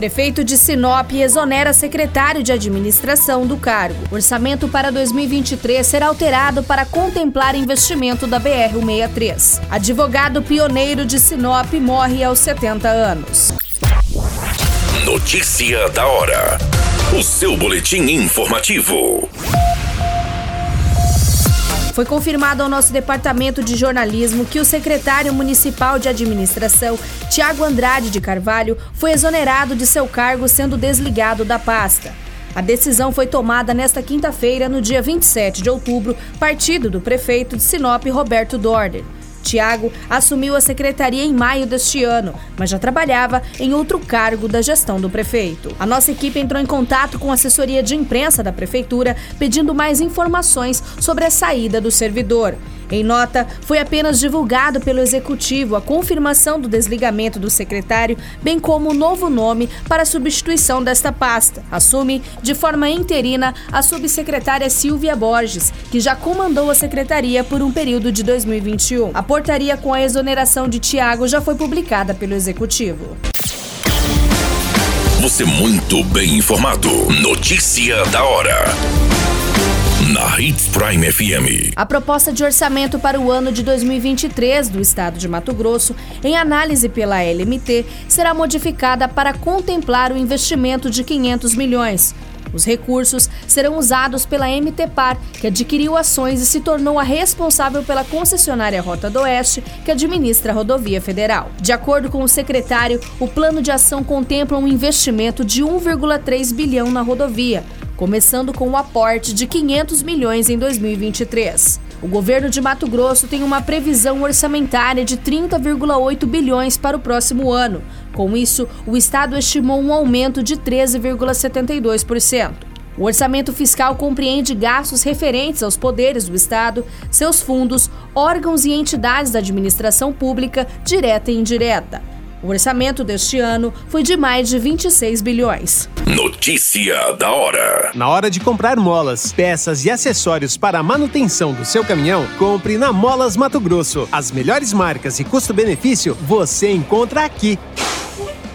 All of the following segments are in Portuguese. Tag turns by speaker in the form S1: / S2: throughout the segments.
S1: Prefeito de Sinop exonera secretário de administração do cargo. Orçamento para 2023 será alterado para contemplar investimento da BR-163. Advogado pioneiro de Sinop morre aos 70 anos.
S2: Notícia da hora. O seu boletim informativo.
S1: Foi confirmado ao nosso departamento de jornalismo que o secretário municipal de administração, Tiago Andrade de Carvalho, foi exonerado de seu cargo, sendo desligado da pasta. A decisão foi tomada nesta quinta-feira, no dia 27 de outubro, partido do prefeito de Sinop, Roberto Dorner. Tiago assumiu a secretaria em maio deste ano, mas já trabalhava em outro cargo da gestão do prefeito. A nossa equipe entrou em contato com a assessoria de imprensa da prefeitura pedindo mais informações sobre a saída do servidor. Em nota, foi apenas divulgado pelo executivo a confirmação do desligamento do secretário, bem como o novo nome para a substituição desta pasta. Assume de forma interina a subsecretária Silvia Borges, que já comandou a secretaria por um período de 2021. A portaria com a exoneração de Tiago já foi publicada pelo executivo.
S2: Você muito bem informado. Notícia da hora na Hits Prime FM.
S1: A proposta de orçamento para o ano de 2023 do estado de Mato Grosso, em análise pela LMT, será modificada para contemplar o investimento de 500 milhões. Os recursos serão usados pela MT Par, que adquiriu ações e se tornou a responsável pela concessionária Rota do Oeste, que administra a rodovia federal. De acordo com o secretário, o plano de ação contempla um investimento de 1,3 bilhão na rodovia, começando com o aporte de 500 milhões em 2023. O governo de Mato Grosso tem uma previsão orçamentária de 30,8 bilhões para o próximo ano. Com isso, o estado estimou um aumento de 13,72%. O orçamento fiscal compreende gastos referentes aos poderes do Estado, seus fundos, órgãos e entidades da administração pública, direta e indireta. O orçamento deste ano foi de mais de 26 bilhões.
S2: Notícia da hora.
S3: Na hora de comprar molas, peças e acessórios para a manutenção do seu caminhão, compre na Molas Mato Grosso. As melhores marcas e custo-benefício você encontra aqui.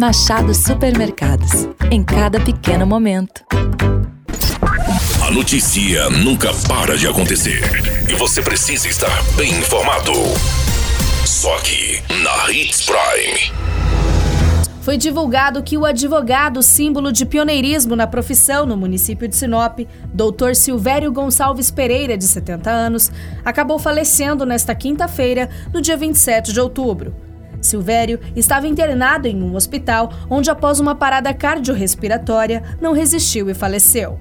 S4: Machado Supermercados. Em cada pequeno momento.
S2: A notícia nunca para de acontecer. E você precisa estar bem informado. Só aqui, na Hits Prime.
S1: Foi divulgado que o advogado símbolo de pioneirismo na profissão no município de Sinop, Dr. Silvério Gonçalves Pereira, de 70 anos, acabou falecendo nesta quinta-feira, no dia 27 de outubro. Silvério estava internado em um hospital onde, após uma parada cardiorrespiratória, não resistiu e faleceu.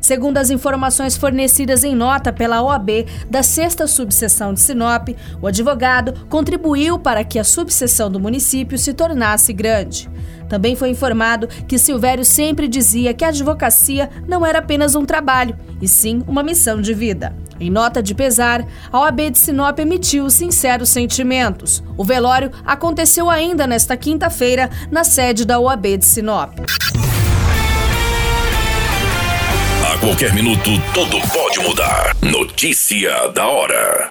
S1: Segundo as informações fornecidas em nota pela OAB da 6 Subseção de Sinop, o advogado contribuiu para que a subseção do município se tornasse grande. Também foi informado que Silvério sempre dizia que a advocacia não era apenas um trabalho, e sim uma missão de vida. Em nota de pesar, a OAB de Sinop emitiu sinceros sentimentos. O velório aconteceu ainda nesta quinta-feira na sede da OAB de Sinop.
S2: A qualquer minuto, tudo pode mudar. Notícia da hora.